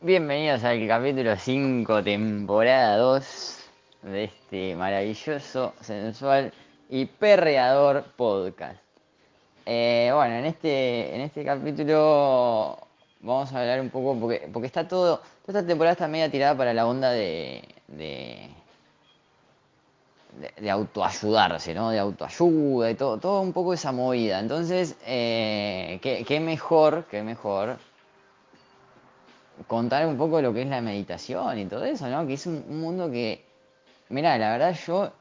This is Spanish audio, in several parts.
Bienvenidos al capítulo 5, temporada 2 de este maravilloso, sensual y perreador podcast. Eh, bueno, en este, en este capítulo vamos a hablar un poco, porque, porque está todo, toda esta temporada está media tirada para la onda de, de, de, de autoayudarse, ¿no? De autoayuda y todo, todo un poco esa movida. Entonces, eh, ¿qué, qué mejor, qué mejor contar un poco lo que es la meditación y todo eso, ¿no? Que es un, un mundo que, mira, la verdad yo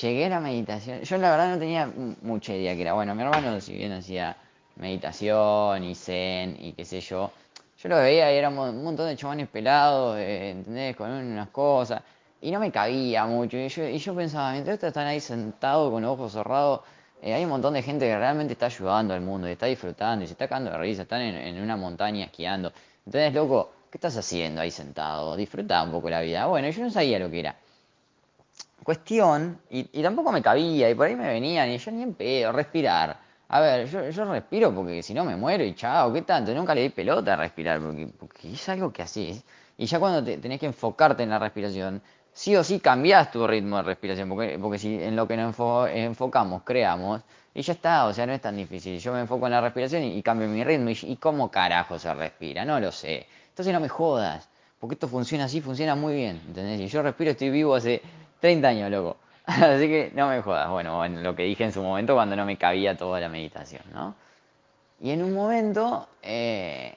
llegué a la meditación, yo la verdad no tenía mucha idea que era, bueno, mi hermano si bien hacía meditación y zen y qué sé yo, yo lo veía y éramos un montón de chavanes pelados, eh, ¿entendés? Con unas cosas, y no me cabía mucho, y yo, y yo pensaba, mientras están ahí sentados con los ojos cerrados, eh, hay un montón de gente que realmente está ayudando al mundo, está disfrutando, y se está cagando de risa, están en una montaña esquiando. Entonces, loco, ¿qué estás haciendo ahí sentado? Disfruta un poco la vida. Bueno, yo no sabía lo que era. Cuestión, y, y tampoco me cabía, y por ahí me venían, y yo ni en pedo, respirar. A ver, yo, respiro porque si no me muero y chao, ¿qué tanto? Nunca le di pelota a respirar, porque, porque es algo que haces. Y ya cuando te, tenés que enfocarte en la respiración, sí o sí cambiás tu ritmo de respiración, porque, porque si en lo que nos enfo- enfocamos, creamos, y ya está, o sea, no es tan difícil. Yo me enfoco en la respiración y, y cambio mi ritmo, y, y cómo carajo se respira, no lo sé. Entonces no me jodas, porque esto funciona así, funciona muy bien, ¿entendés? Y yo respiro, estoy vivo hace 30 años, loco. Así que no me jodas. Bueno, bueno, lo que dije en su momento cuando no me cabía toda la meditación, ¿no? Y en un momento, eh,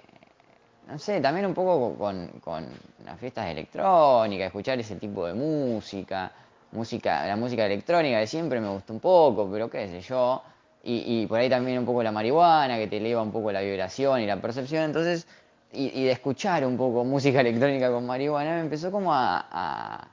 no sé, también un poco con, con las fiestas electrónicas, escuchar ese tipo de música, música, la música electrónica de siempre me gustó un poco, pero qué sé yo. Y, y por ahí también un poco la marihuana, que te eleva un poco la vibración y la percepción. Entonces, y, de escuchar un poco música electrónica con marihuana, me empezó como a,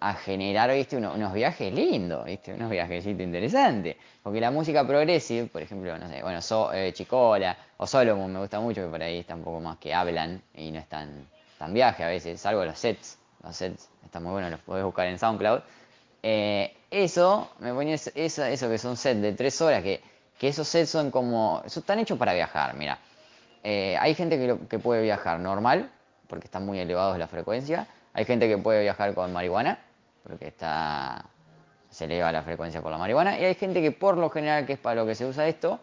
a generar, viste, uno- unos viajes lindos, viste, unos viajecitos interesantes. Porque la música progressive, por ejemplo, no sé, bueno, so, eh, Chicola o Solomon me gusta mucho, que por ahí está un poco más que hablan y no es tan, tan viaje a veces, salvo los sets. Los sets están muy buenos, los podés buscar en SoundCloud. Eh, eso, me ponía es- eso, eso que son sets de tres horas, que, que esos sets son como, están hechos para viajar, mira. Eh, hay gente que, puede viajar normal, porque están muy elevados la frecuencia. Hay gente que puede viajar con marihuana, porque está, se eleva la frecuencia por la marihuana. Y hay gente que por lo general, que es para lo que se usa esto,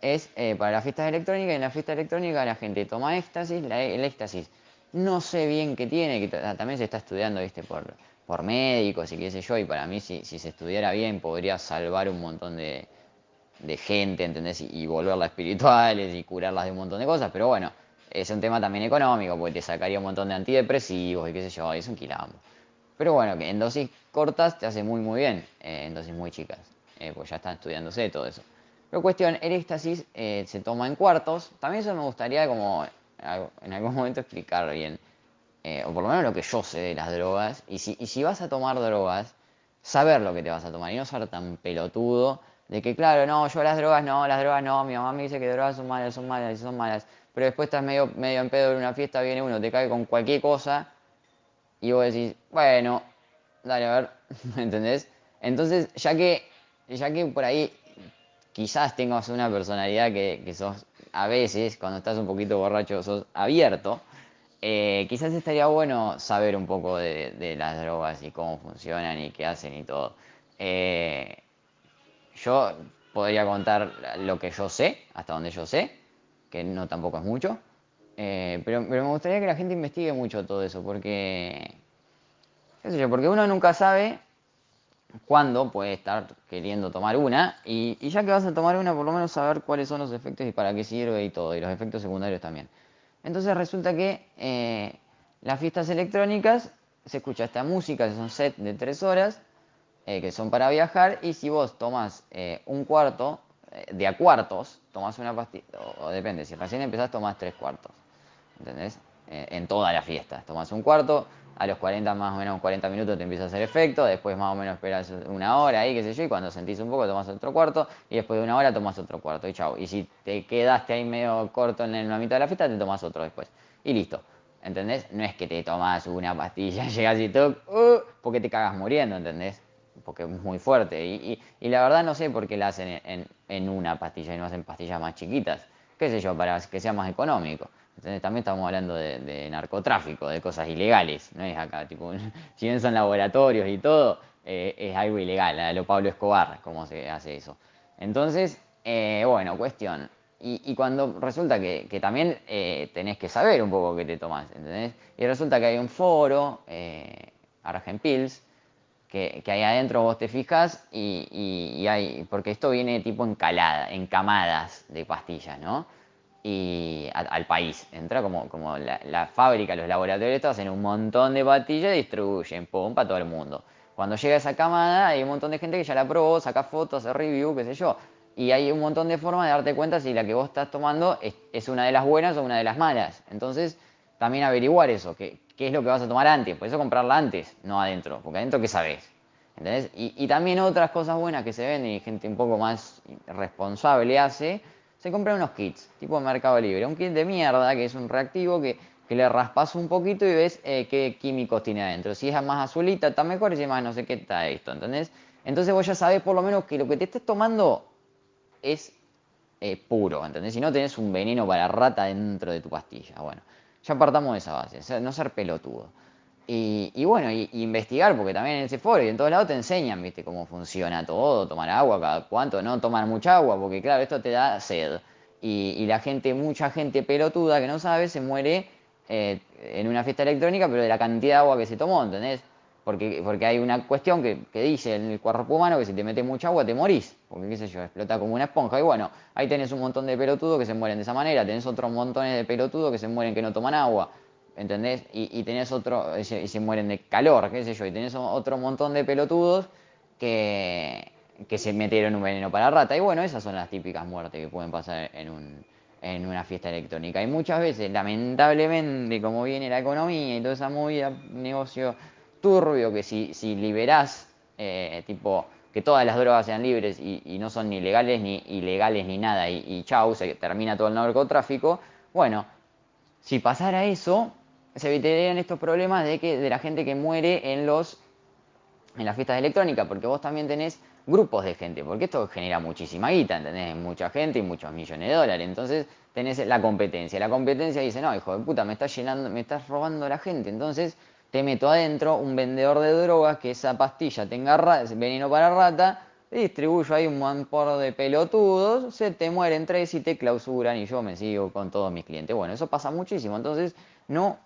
es eh, para las fiestas electrónicas. Y en la fiesta electrónica la gente toma éxtasis. El éxtasis no sé bien qué tiene, que ta- también se está estudiando, viste, por, por médicos y qué sé yo. Y para mí, si, si se estudiara bien, podría salvar un montón de, de gente, ¿entendés? Y, volverlas espirituales y curarlas de un montón de cosas, pero bueno, es un tema también económico, porque te sacaría un montón de antidepresivos y qué sé yo, y es un quilombo. Pero bueno, que en dosis cortas te hace muy muy bien, eh, en dosis muy chicas, eh, pues ya están estudiándose todo eso. Pero cuestión, el éxtasis eh, se toma en cuartos, también eso me gustaría como en algún momento explicar bien, eh, o por lo menos lo que yo sé de las drogas, y si, y si vas a tomar drogas, saber lo que te vas a tomar y no ser tan pelotudo de que, claro, no, yo las drogas no, las drogas no, mi mamá me dice que drogas son malas, son malas, son malas, pero después estás medio, medio en pedo en una fiesta, viene uno, te cae con cualquier cosa y vos decís, bueno, dale a ver, ¿me entendés? Entonces, ya que, ya que por ahí quizás tengas una personalidad que, que sos, a veces, cuando estás un poquito borracho, sos abierto, eh, quizás estaría bueno saber un poco de, de las drogas y cómo funcionan y qué hacen y todo. Eh, yo podría contar lo que yo sé, hasta donde yo sé, que no tampoco es mucho, eh, pero, pero me gustaría que la gente investigue mucho todo eso, porque, qué sé yo, porque uno nunca sabe cuándo puede estar queriendo tomar una, y, y ya que vas a tomar una, por lo menos saber cuáles son los efectos y para qué sirve y todo, y los efectos secundarios también. Entonces resulta que eh, las fiestas electrónicas se escucha esta música, que son set de tres horas, eh, que son para viajar, y si vos tomas eh, un cuarto, eh, de a cuartos, tomás una pastilla, o, depende, si recién empezás tomás tres cuartos, ¿entendés? Eh, en toda la fiesta, tomás un cuarto, a los 40 más o menos 40 minutos te empieza a hacer efecto, después más o menos esperas una hora ahí, qué sé yo, y cuando sentís un poco tomás otro cuarto, y después de una hora tomás otro cuarto, y chau. Y si te quedaste ahí medio corto en la mitad de la fiesta, te tomás otro después. Y listo. ¿Entendés? No es que te tomás una pastilla, llegas y todo, uh, porque te cagas muriendo, ¿entendés? Porque es muy fuerte. Y, y- y la verdad no sé por qué la hacen en, en- una pastilla y no hacen pastillas más chiquitas. ¿Qué sé yo? Para que sea más económico. Entonces también estamos hablando de, narcotráfico, de cosas ilegales, no es acá, tipo, si bien son laboratorios y todo, eh, es algo ilegal, a lo Pablo Escobar, cómo se hace eso. Entonces, eh, bueno, cuestión. Y, cuando resulta que, también eh, tenés que saber un poco qué te tomás, ¿entendés? Y resulta que hay un foro, eh, Argenpils, que, que ahí adentro vos te fijas y, hay, porque esto viene tipo encalada, en camadas de pastillas, ¿no? Y al país, entra como, como la, fábrica, los laboratorios, hacen un montón de pastillas y distribuyen, pum, para todo el mundo. Cuando llega esa camada hay un montón de gente que ya la probó, saca fotos, hace review, qué sé yo. Y hay un montón de formas de darte cuenta si la que vos estás tomando es, una de las buenas o una de las malas. Entonces, también averiguar eso, qué, qué es lo que vas a tomar antes. Por eso comprarla antes, no adentro, porque adentro qué sabes. ¿Entendés? Y, también otras cosas buenas que se venden y gente un poco más responsable hace, se compran unos kits, tipo Mercado Libre. Un kit de mierda, que es un reactivo que, que le raspas un poquito y ves eh, qué químicos tiene adentro. Si es más azulita, está mejor, y si es más no sé qué está esto, ¿entendés? Entonces vos ya sabés por lo menos que lo que te estés tomando es eh, puro, ¿entendés? Si no tenés un veneno para rata dentro de tu pastilla. Bueno, ya partamos de esa base, no ser pelotudo. Y, bueno, y, investigar, porque también en ese foro y en todos lados te enseñan, viste, cómo funciona todo, tomar agua, cada cuánto, no tomar mucha agua, porque claro, esto te da sed. Y, la gente, mucha gente pelotuda que no sabe, se muere eh, en una fiesta electrónica, pero de la cantidad de agua que se tomó, ¿entendés? Porque, porque hay una cuestión que, dice en el cuerpo humano que si te metes mucha agua te morís. Porque qué sé yo, explota como una esponja. Y bueno, ahí tenés un montón de pelotudos que se mueren de esa manera. Tenés otros montones de pelotudos que se mueren que no toman agua. ¿Entendés? Y, tenés otro, y se, mueren de calor, qué sé yo. Y tenés otro montón de pelotudos que, que se metieron un veneno para rata. Y bueno, esas son las típicas muertes que pueden pasar en, un, en una fiesta electrónica. Y muchas veces, lamentablemente, como viene la economía y toda esa movida, negocio turbio que si, si liberás, eh, tipo, que todas las drogas sean libres y, no son ni legales ni ilegales ni nada, y, y chau, se termina todo el narcotráfico, bueno, si pasara eso, se evitarían estos problemas de que de la gente que muere en los en las fiestas electrónicas, porque vos también tenés grupos de gente, porque esto genera muchísima guita, ¿entendés? Mucha gente y muchos millones de dólares. Entonces tenés la competencia. La competencia dice, no, hijo de puta, me estás llenando, me estás robando la gente. Entonces te meto adentro un vendedor de drogas que esa pastilla tenga veneno para rata, distribuyo ahí un montón de pelotudos, se te mueren tres y te clausuran y yo me sigo con todos mis clientes. Bueno, eso pasa muchísimo, entonces no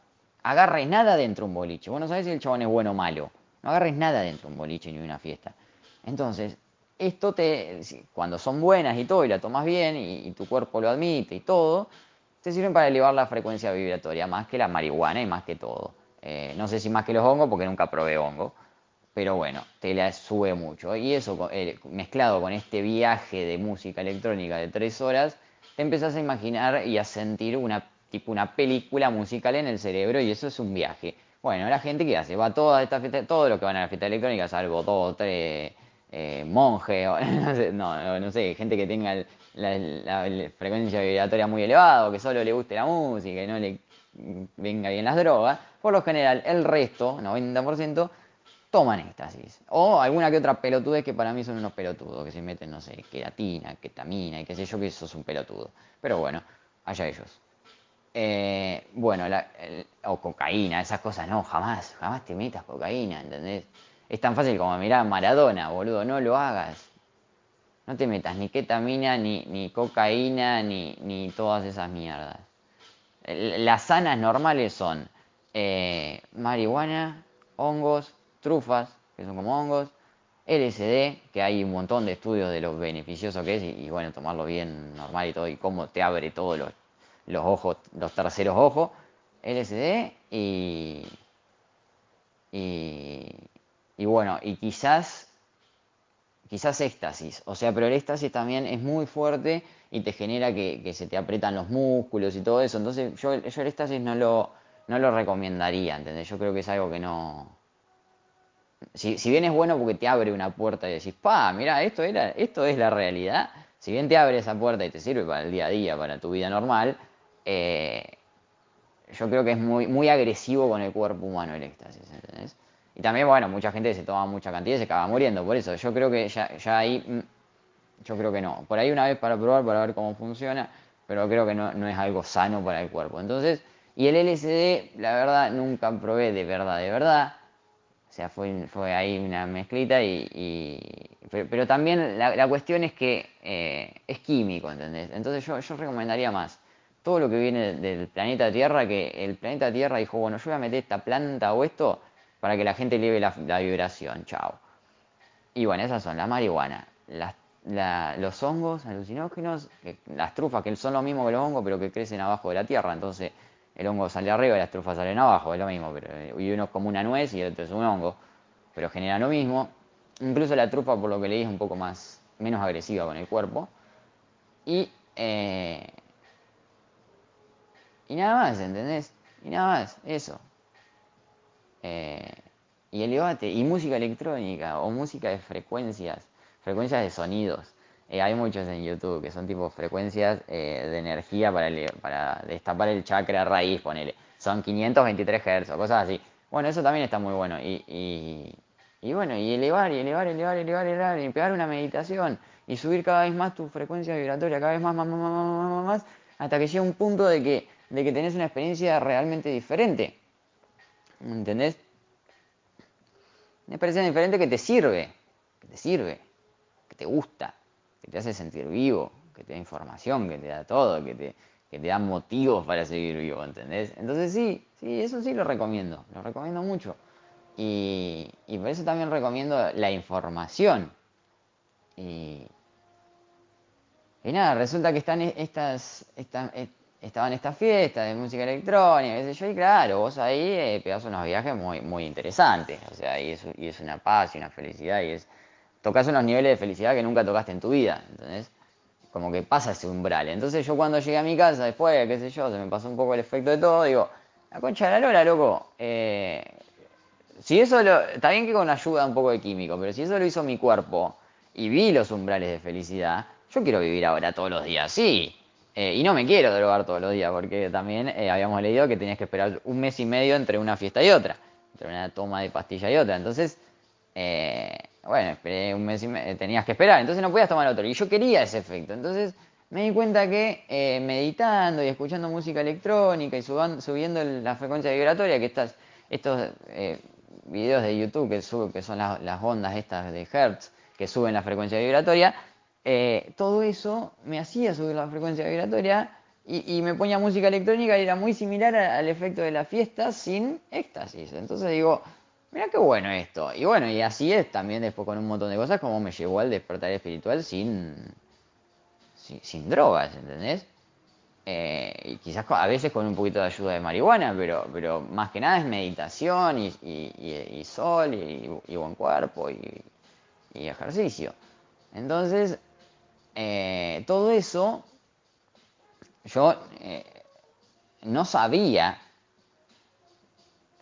agarres nada dentro de un boliche. Bueno, sabes si el chabón es bueno o malo. No agarres nada dentro de un boliche ni una fiesta. Entonces, esto te, cuando son buenas y todo, y la tomas bien, y tu cuerpo lo admite y todo, te sirven para elevar la frecuencia vibratoria, más que la marihuana y más que todo. Eh, no sé si más que los hongos, porque nunca probé hongo. Pero bueno, te la sube mucho. Y eso eh, mezclado con este viaje de música electrónica de tres horas, te empezás a imaginar y a sentir una, tipo una película musical en el cerebro y eso es un viaje. Bueno, la gente que hace, va a toda esta fiesta, todo lo que van a la fiesta electrónica, salvo dos, tres eh, monjes, no, no, sé, gente que tenga la, la, frecuencia vibratoria muy elevada o que solo le guste la música y no le venga bien las drogas, por lo general el resto, 90%, toman éxtasis. O alguna que otra pelotudez que para mí son unos pelotudos, que se meten, no sé, queratina, ketamina y qué sé yo, que eso es un pelotudo. Pero bueno, allá ellos. Eh, bueno, o cocaína, esas cosas no, jamás, jamás te metas cocaína, ¿entendés? Es tan fácil como mirar Maradona, boludo, no lo hagas. No te metas ni ketamina, ni, ni cocaína, ni, ni todas esas mierdas. Las sanas normales son eh, marihuana, hongos, trufas, que son como hongos, LSD, que hay un montón de estudios de lo beneficioso que es, y, bueno, tomarlo bien normal y todo, y cómo te abre todos los, los ojos, los terceros ojos, LSD y, y, y bueno, y quizás quizás éxtasis. O sea, pero el éxtasis también es muy fuerte y te genera que, se te aprietan los músculos y todo eso. Entonces yo, yo el éxtasis no lo, no lo recomendaría, ¿entendés? Yo creo que es algo que no... Si, si bien es bueno porque te abre una puerta y decís, pa, mira, esto, era, esto es la realidad. Si bien te abre esa puerta y te sirve para el día a día, para tu vida normal, eh, yo creo que es muy, muy agresivo con el cuerpo humano el éxtasis, ¿entendés? Y también, bueno, mucha gente se toma mucha cantidad y se acaba muriendo. Por eso, yo creo que ya, ya ahí, mm, yo creo que no. Por ahí una vez para probar, para ver cómo funciona. pero creo que no, no es algo sano para el cuerpo. Entonces, y el LSD, la verdad, nunca probé de verdad, de verdad. O sea, fue, fue ahí una mezclita y... pero, también la, cuestión es que eh, es químico, ¿entendés? Entonces yo, recomendaría más todo lo que viene del planeta Tierra, que el planeta Tierra dijo, bueno, yo voy a meter esta planta o esto para que la gente eleve la, vibración, chao. Y bueno, esas son la marihuana, los hongos alucinógenos, las trufas, que son lo mismo que los hongos, pero que crecen abajo de la Tierra, entonces el hongo sale arriba y las trufas salen abajo, es lo mismo, pero, y uno es como una nuez y el otro es un hongo, pero genera lo mismo. Incluso la trufa, por lo que leí, es un poco más, menos agresiva con el cuerpo. Y, eh, y nada más, ¿entendés? Y nada más, eso. Eh, y el debate, y música electrónica, o música de frecuencias, frecuencias de sonidos. Eh, hay muchos en YouTube que son tipo frecuencias eh, de energía para, para destapar el chakra raíz, ponele. Son 523 Hz cosas así. Bueno, eso también está muy bueno. Y, y, bueno, y elevar, y elevar, elevar, elevar, elevar, y pegar una meditación. Y subir cada vez más tu frecuencia vibratoria, cada vez más, más, más, más, más, más, hasta que llega un punto de que, de que tenés una experiencia realmente diferente. ¿Entendés? Una experiencia diferente que te sirve, que te sirve, que te gusta que te hace sentir vivo, que te da información, que te da todo, que te, que te da motivos para seguir vivo, ¿entendés? Entonces sí, sí, eso sí lo recomiendo, lo recomiendo mucho. Y, y por eso también recomiendo la información. Y, y nada, resulta que están estas, estas, estaban estas fiestas de música electrónica, qué sé yo, y claro, vos ahí eh, pegás unos viajes muy, muy interesantes, o sea, y es, y es una paz y una felicidad, y es, tocas unos niveles de felicidad que nunca tocaste en tu vida, ¿entendés? Como que pasa ese umbral. Entonces yo cuando llegué a mi casa después, qué sé yo, se me pasó un poco el efecto de todo, digo, la concha de la lora, loco, eh, si eso lo, está bien que con ayuda un poco de químico, pero si eso lo hizo mi cuerpo y vi los umbrales de felicidad, yo quiero vivir ahora todos los días, sí. Eh, y no me quiero drogar todos los días, porque también eh, habíamos leído que tenías que esperar un mes y medio entre una fiesta y otra, entre una toma de pastilla y otra. Entonces, bueno, esperé un mes y medio, tenías que esperar, entonces no podías tomar otro. Y yo quería ese efecto. Entonces me di cuenta que eh, meditando y escuchando música electrónica y subiendo la frecuencia vibratoria, que estas, estos eh, videos de YouTube que, que son las ondas estas de Hertz, que suben la frecuencia vibratoria, eh, todo eso me hacía subir la frecuencia vibratoria y, me ponía música electrónica y era muy similar al efecto de la fiesta sin éxtasis. Entonces digo, Mira qué bueno esto. Y bueno, y así es también después con un montón de cosas como me llevó al despertar espiritual sin, sin, drogas, ¿entendés? Eh, y quizás a veces con un poquito de ayuda de marihuana, pero, pero más que nada es meditación y, y, sol y, buen cuerpo y, ejercicio. Entonces, eh, todo eso yo eh, no sabía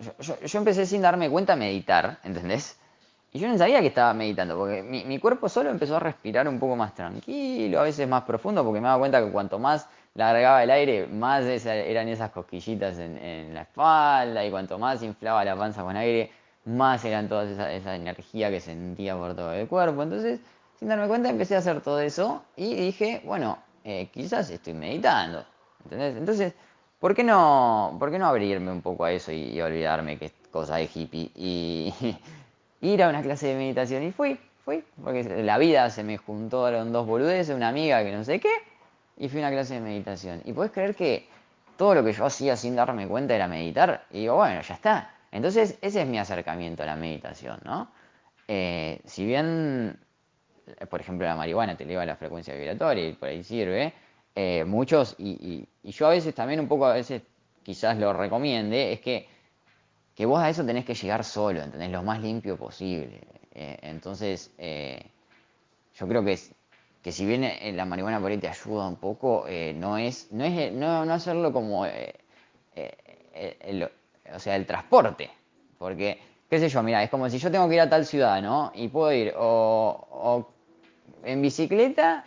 yo, empecé sin darme cuenta a meditar, ¿entendés? Y yo no sabía que estaba meditando, porque mi, cuerpo solo empezó a respirar un poco más tranquilo, a veces más profundo, porque me daba cuenta que cuanto más largaba el aire, más eran esas cosquillitas en, la espalda, y cuanto más inflaba la panza con aire, más eran toda esa, energía que sentía por todo el cuerpo. Entonces, sin darme cuenta, empecé a hacer todo eso y dije, bueno, eh, quizás estoy meditando, ¿entendés? Entonces, ¿Por qué no, por qué no abrirme un poco a eso y, olvidarme que es cosa de hippie y, ir a una clase de meditación? Y fui, fui, porque la vida se me juntaron dos boludeces, una amiga que no sé qué, y fui a una clase de meditación. Y puedes creer que todo lo que yo hacía sin darme cuenta era meditar, y digo, bueno, ya está. Entonces, ese es mi acercamiento a la meditación, ¿no? Eh, si bien, por ejemplo, la marihuana te eleva la frecuencia vibratoria y por ahí sirve, eh, muchos, y, yo a veces también un poco, a veces quizás lo recomiende, es que, que vos a eso tenés que llegar solo, ¿entendés? Lo más limpio posible. Eh, entonces, eh, yo creo que, que si bien la marihuana por ahí te ayuda un poco, no es, no es no, no hacerlo como, el, o sea, el transporte, porque, qué sé yo, mira, es como si yo tengo que ir a tal ciudad, ¿no? Y puedo ir o en bicicleta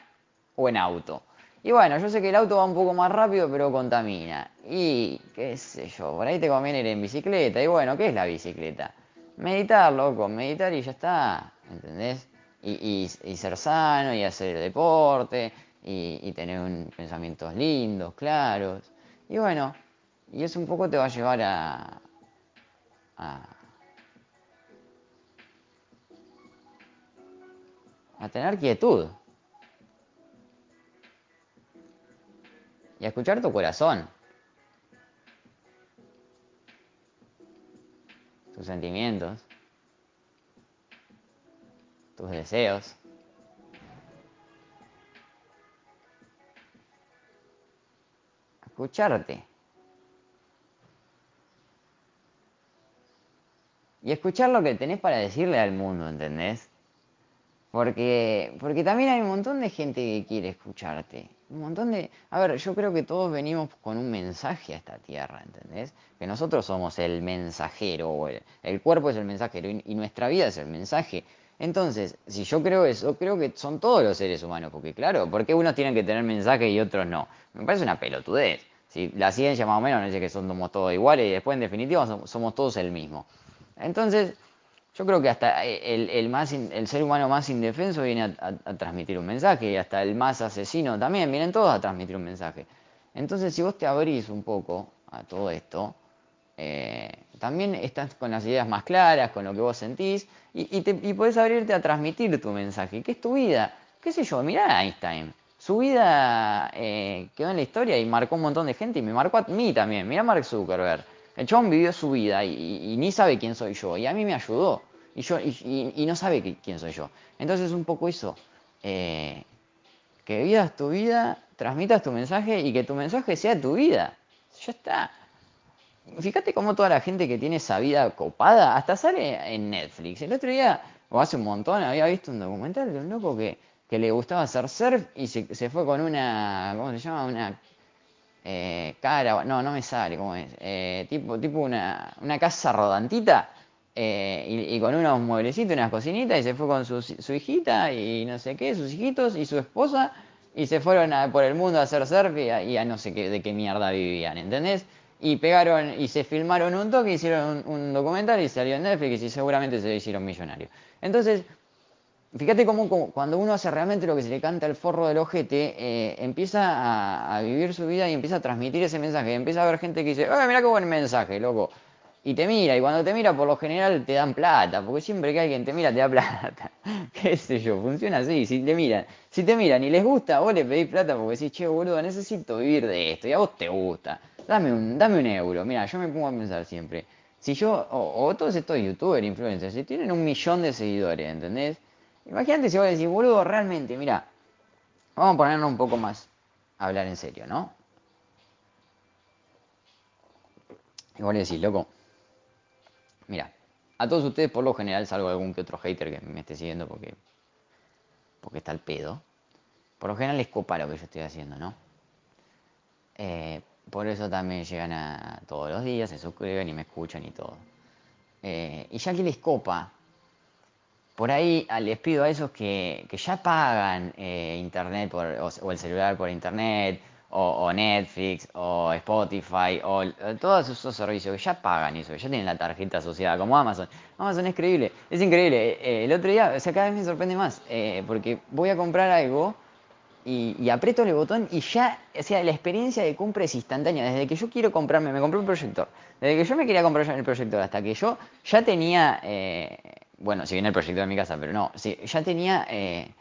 o en auto. Y bueno, yo sé que el auto va un poco más rápido, pero contamina. Y qué sé yo, por ahí te conviene ir en bicicleta. Y bueno, ¿qué es la bicicleta? Meditar, loco, meditar y ya está, ¿entendés? Y, ser sano y hacer deporte y, tener un, pensamientos lindos, claros. Y bueno, y eso un poco te va a llevar a, a, a tener quietud. Y escuchar tu corazón. Tus sentimientos. Tus deseos. escucharte. Y escuchar lo que tenés para decirle al mundo, ¿entendés? Porque, porque también hay un montón de gente que quiere escucharte. Un montón de... A ver, yo creo que todos venimos con un mensaje a esta tierra, ¿entendés? Que nosotros somos el mensajero, el, cuerpo es el mensajero y, nuestra vida es el mensaje. Entonces, si yo creo eso, creo que son todos los seres humanos, porque claro, ¿por qué unos tienen que tener mensaje y otros no? Me parece una pelotudez. Si la ciencia más o menos dice que somos todos iguales y después en definitiva somos todos el mismo. Entonces, yo creo que hasta el, más el ser humano más indefenso viene a, transmitir un mensaje y hasta el más asesino también, vienen todos a transmitir un mensaje. Entonces, si vos te abrís un poco a todo esto, eh, también estás con las ideas más claras, con lo que vos sentís, y, te, y podés abrirte a transmitir tu mensaje. ¿Qué es tu vida? ¿Qué sé yo? Mirá a Einstein. Su vida eh, quedó en la historia y marcó un montón de gente y me marcó a mí también. Mira Mark Zuckerberg. El chabón vivió su vida y, ni sabe quién soy yo. Y a mí me ayudó. Y, yo, y, no sabe quién soy yo. Entonces un poco eso. Eh, que vivas tu vida, transmitas tu mensaje y que tu mensaje sea tu vida. Ya está. Fíjate cómo toda la gente que tiene esa vida copada, hasta sale en Netflix. El otro día, o hace un montón, había visto un documental de un loco que que le gustaba hacer surf y se, se fue con una, ¿cómo se llama? Una eh, cara, no, no me sale, ¿cómo es? Eh, tipo, tipo una, una casa rodantita eh, y, con unos mueblecitos, unas cocinitas y se fue con su, su, hijita y no sé qué, sus hijitos y su esposa y se fueron por el mundo a hacer surf y a, no sé qué, de qué mierda vivían, ¿entendés? Y pegaron y se filmaron un toque, hicieron un, un documental y salió en Netflix y seguramente se hicieron millonarios. Entonces, Fíjate cómo, cuando uno hace realmente lo que se le canta el forro del ojete, eh, empieza a, vivir su vida y empieza a transmitir ese mensaje. Empieza a haber gente que dice, ¡ay, mira qué buen mensaje, loco! Y te mira, y cuando te mira, por lo general te dan plata, porque siempre que alguien te mira, te da plata. ¿Qué sé yo? Funciona así. Si te miran, si te miran y les gusta, vos le pedís plata porque decís, che, boludo, necesito vivir de esto, y a vos te gusta. Dame un, dame un euro. Mira, yo me pongo a pensar siempre. Si yo, o, o todos estos youtubers, influencers, si tienen un millón de seguidores, ¿entendés? Imagínate si vos decís, boludo, realmente, mira, vamos a ponernos un poco más a hablar en serio, ¿no? Y vos le decís, loco, mira, a todos ustedes por lo general, salvo algún que otro hater que me esté siguiendo porque, porque está el pedo, por lo general les copa lo que yo estoy haciendo, ¿no? Eh, por eso también llegan a todos los días, se suscriben y me escuchan y todo. Eh, y ya que les copa, por ahí ah, les pido a esos que, ya pagan eh, internet o, el celular por internet, o, Netflix, o Spotify, o, todos esos servicios que ya pagan eso, que ya tienen la tarjeta asociada, como Amazon. Amazon es creíble, es increíble. Eh, el otro día, o sea, cada vez me sorprende más, eh, porque voy a comprar algo y, y, aprieto el botón y ya, o sea, la experiencia de compra es instantánea. Desde que yo quiero comprarme, me compré un proyector. Desde que yo me quería comprar el proyector hasta que yo ya tenía bueno, si viene el proyector de mi casa, pero no, ya tenía eh,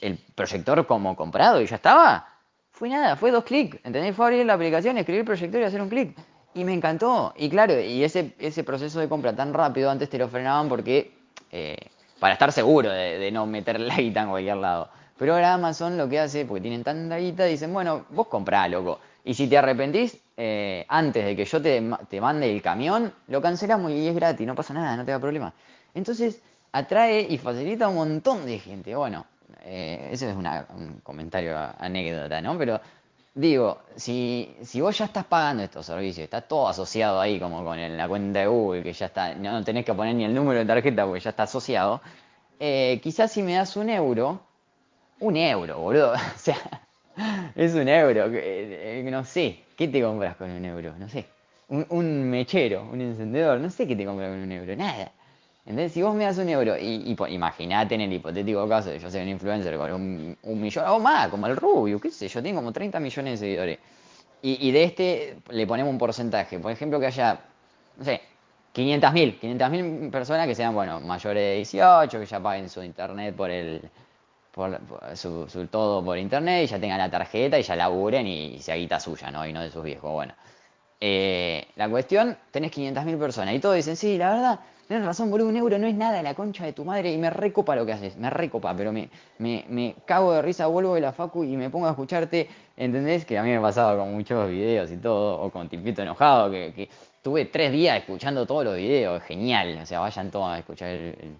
el proyector como comprado y ya estaba, fue nada, fue dos clics, ¿entendés? Fue abrir la aplicación, escribir el proyector y hacer un clic. Y me encantó. Y claro, y ese, ese proceso de compra tan rápido antes te lo frenaban porque, eh, para estar seguro de, no meter la guita en cualquier lado. Pero ahora Amazon lo que hace, porque tienen tanta guita, dicen, bueno, vos comprá, loco. Y si te arrepentís, eh, antes de que yo te, te mande el camión, lo cancelamos y es gratis, no pasa nada, no te da problema. Entonces atrae y facilita a un montón de gente. Bueno, eh, ese es un comentario anécdota, ¿no? Pero digo, si, si vos ya estás pagando estos servicios, está todo asociado ahí como con la cuenta de Google, que ya está, no tenés que poner ni el número de tarjeta porque ya está asociado, eh, quizás si me das un euro, un euro, boludo, o sea, es un euro, eh, no sé, ¿qué te compras con un euro? No sé, un, un mechero, un encendedor, no sé qué te compras con un euro, nada. Entonces, si vos me das un euro, y, imagínate en el hipotético caso de yo ser un influencer con un, millón o más, como el Rubio, qué sé yo, tengo como 30 millones de seguidores. Y, de este le ponemos un porcentaje. Por ejemplo, que haya, no sé, 500.000, 500.000 personas que sean, bueno, mayores de 18, que ya paguen su internet por el, por, su, todo por internet y ya tengan la tarjeta y ya laburen y, se agita suya, ¿no? Y no de sus viejos. Bueno, eh, la cuestión, tenés 500.000 personas y todos dicen, sí, la verdad, Tienes razón, boludo, un euro no es nada la concha de tu madre y me recopa lo que haces, me recopa, pero me, me, me cago de risa, vuelvo de la facu y me pongo a escucharte, ¿entendés? Que a mí me pasaba con muchos videos y todo, o con Tipito Enojado, que, que tuve tres días escuchando todos los videos, genial, o sea, vayan todos a escuchar el,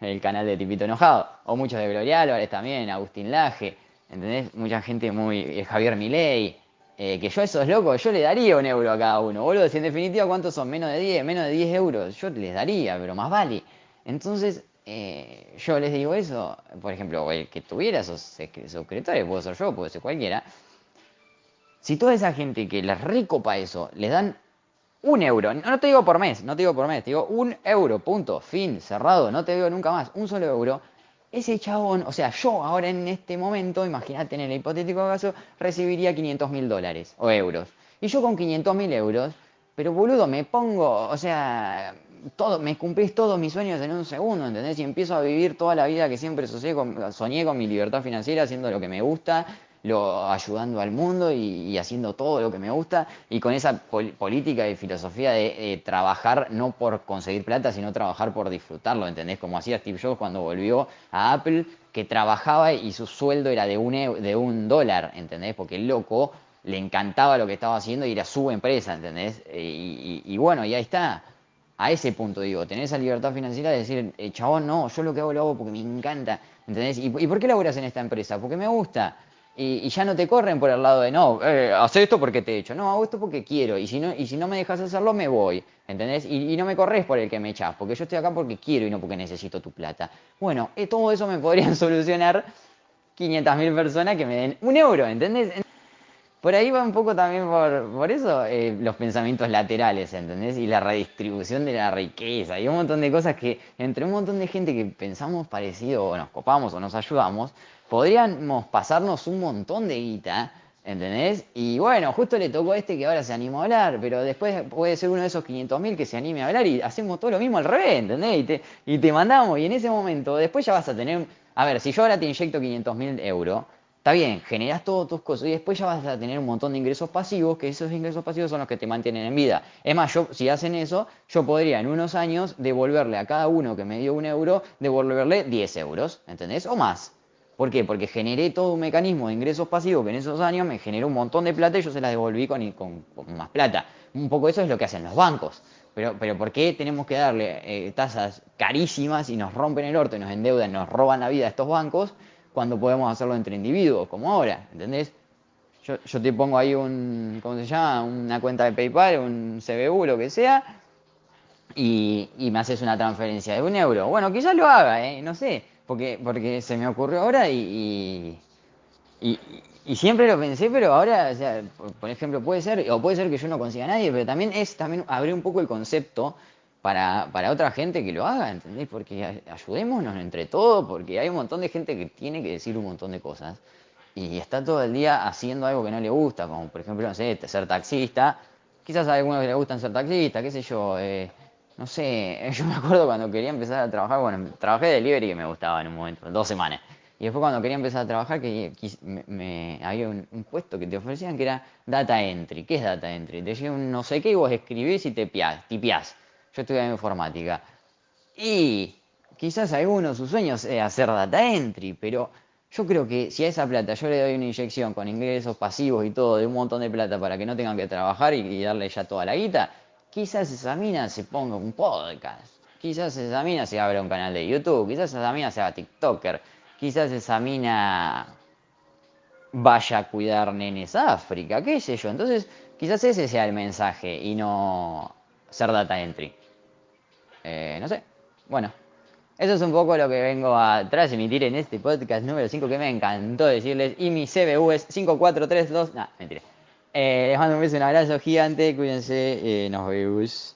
el, canal de Tipito Enojado, o muchos de Gloria Álvarez también, Agustín Laje, ¿entendés? Mucha gente muy, eh, Javier Milei, eh, que yo esos locos, yo le daría un euro a cada uno, boludo. Si en definitiva, ¿cuántos son? Menos de 10, menos de 10 euros. Yo les daría, pero más vale. Entonces, eh, yo les digo eso, por ejemplo, el que tuviera esos suscriptores, puedo ser yo, puede ser cualquiera. Si toda esa gente que les recopa eso, les dan un euro, no te digo por mes, no te digo por mes, te digo un euro, punto, fin, cerrado, no te digo nunca más, un solo euro, ese chabón, o sea, yo ahora en este momento, imagínate en el hipotético caso, recibiría 500 mil dólares o euros. Y yo con 500 mil euros, pero boludo, me pongo, o sea, todo, me cumplís todos mis sueños en un segundo, ¿entendés? Y empiezo a vivir toda la vida que siempre soñé con, soñé con mi libertad financiera, haciendo lo que me gusta, lo, ayudando al mundo y, haciendo todo lo que me gusta y con esa política y filosofía de trabajar no por conseguir plata, sino trabajar por disfrutarlo, ¿entendés? Como hacía Steve Jobs cuando volvió a Apple, que trabajaba y su sueldo era de un, de un dólar, ¿entendés? Porque el loco le encantaba lo que estaba haciendo y era su empresa, ¿entendés? Y, bueno, y ahí está. A ese punto digo, tener esa libertad financiera de decir, eh, chabón, no, yo lo que hago lo hago porque me encanta, ¿entendés? ¿Y, ¿Y por qué laburas en esta empresa? Porque me gusta y, ya no te corren por el lado de no, eh, haz esto porque te he hecho, no, hago esto porque quiero, y si no, y si no me dejas hacerlo, me voy, ¿entendés? Y, no me corres por el que me echas, porque yo estoy acá porque quiero y no porque necesito tu plata. Bueno, eh, todo eso me podrían solucionar 500.000 personas que me den un euro, ¿entendés? Por ahí va un poco también por, por eso eh, los pensamientos laterales, ¿entendés? Y la redistribución de la riqueza y un montón de cosas que entre un montón de gente que pensamos parecido o nos copamos o nos ayudamos, podríamos pasarnos un montón de guita, ¿entendés? Y bueno, justo le tocó a este que ahora se animó a hablar, pero después puede ser uno de esos 500.000 que se anime a hablar y hacemos todo lo mismo al revés, ¿entendés? Y te, y te mandamos, y en ese momento, después ya vas a tener, a ver, si yo ahora te inyecto 500.000 euros, está bien, generas todas tus cosas y después ya vas a tener un montón de ingresos pasivos, que esos ingresos pasivos son los que te mantienen en vida. Es más, yo, si hacen eso, yo podría en unos años devolverle a cada uno que me dio un euro, devolverle 10 euros, ¿entendés? O más. ¿Por qué? Porque generé todo un mecanismo de ingresos pasivos que en esos años me generó un montón de plata y yo se las devolví con, más plata. Un poco eso es lo que hacen los bancos. Pero, pero ¿por qué tenemos que darle eh, tasas carísimas y nos rompen el orto y nos endeudan, nos roban la vida a estos bancos cuando podemos hacerlo entre individuos, como ahora? ¿Entendés? Yo, yo te pongo ahí un, ¿cómo se llama? Una cuenta de PayPal, un CBU, lo que sea, y, y me haces una transferencia de un euro. Bueno, quizás lo haga, ¿eh? No sé porque, porque se me ocurrió ahora y, y, y, siempre lo pensé, pero ahora, o sea, por, ejemplo, puede ser, o puede ser que yo no consiga a nadie, pero también es también abrir un poco el concepto para, para otra gente que lo haga, ¿entendés? Porque ayudémonos entre todos, porque hay un montón de gente que tiene que decir un montón de cosas y está todo el día haciendo algo que no le gusta, como por ejemplo, no sé, ser taxista. Quizás a algunos que les gustan ser taxista, qué sé yo, eh, no sé, yo me acuerdo cuando quería empezar a trabajar, bueno, trabajé de delivery que me gustaba en un momento, dos semanas. Y después cuando quería empezar a trabajar, que me, había un, puesto que te ofrecían que era data entry. ¿Qué es data entry? Te llega un no sé qué y vos escribís y te tipiás. Yo estudié informática. Y quizás alguno sus sueños es hacer data entry, pero yo creo que si a esa plata yo le doy una inyección con ingresos pasivos y todo de un montón de plata para que no tengan que trabajar y darle ya toda la guita, quizás esa mina se ponga un podcast, quizás esa mina se abra un canal de YouTube, quizás esa mina sea TikToker, quizás esa mina vaya a cuidar nenes África, qué sé yo. Entonces, quizás ese sea el mensaje y no ser data entry. Eh, no sé. Bueno, eso es un poco lo que vengo a transmitir en este podcast número 5 que me encantó decirles. Y mi CBU es 5432. No, mentira. Eh, les mando un beso, un abrazo gigante, cuídense, eh, nos vemos.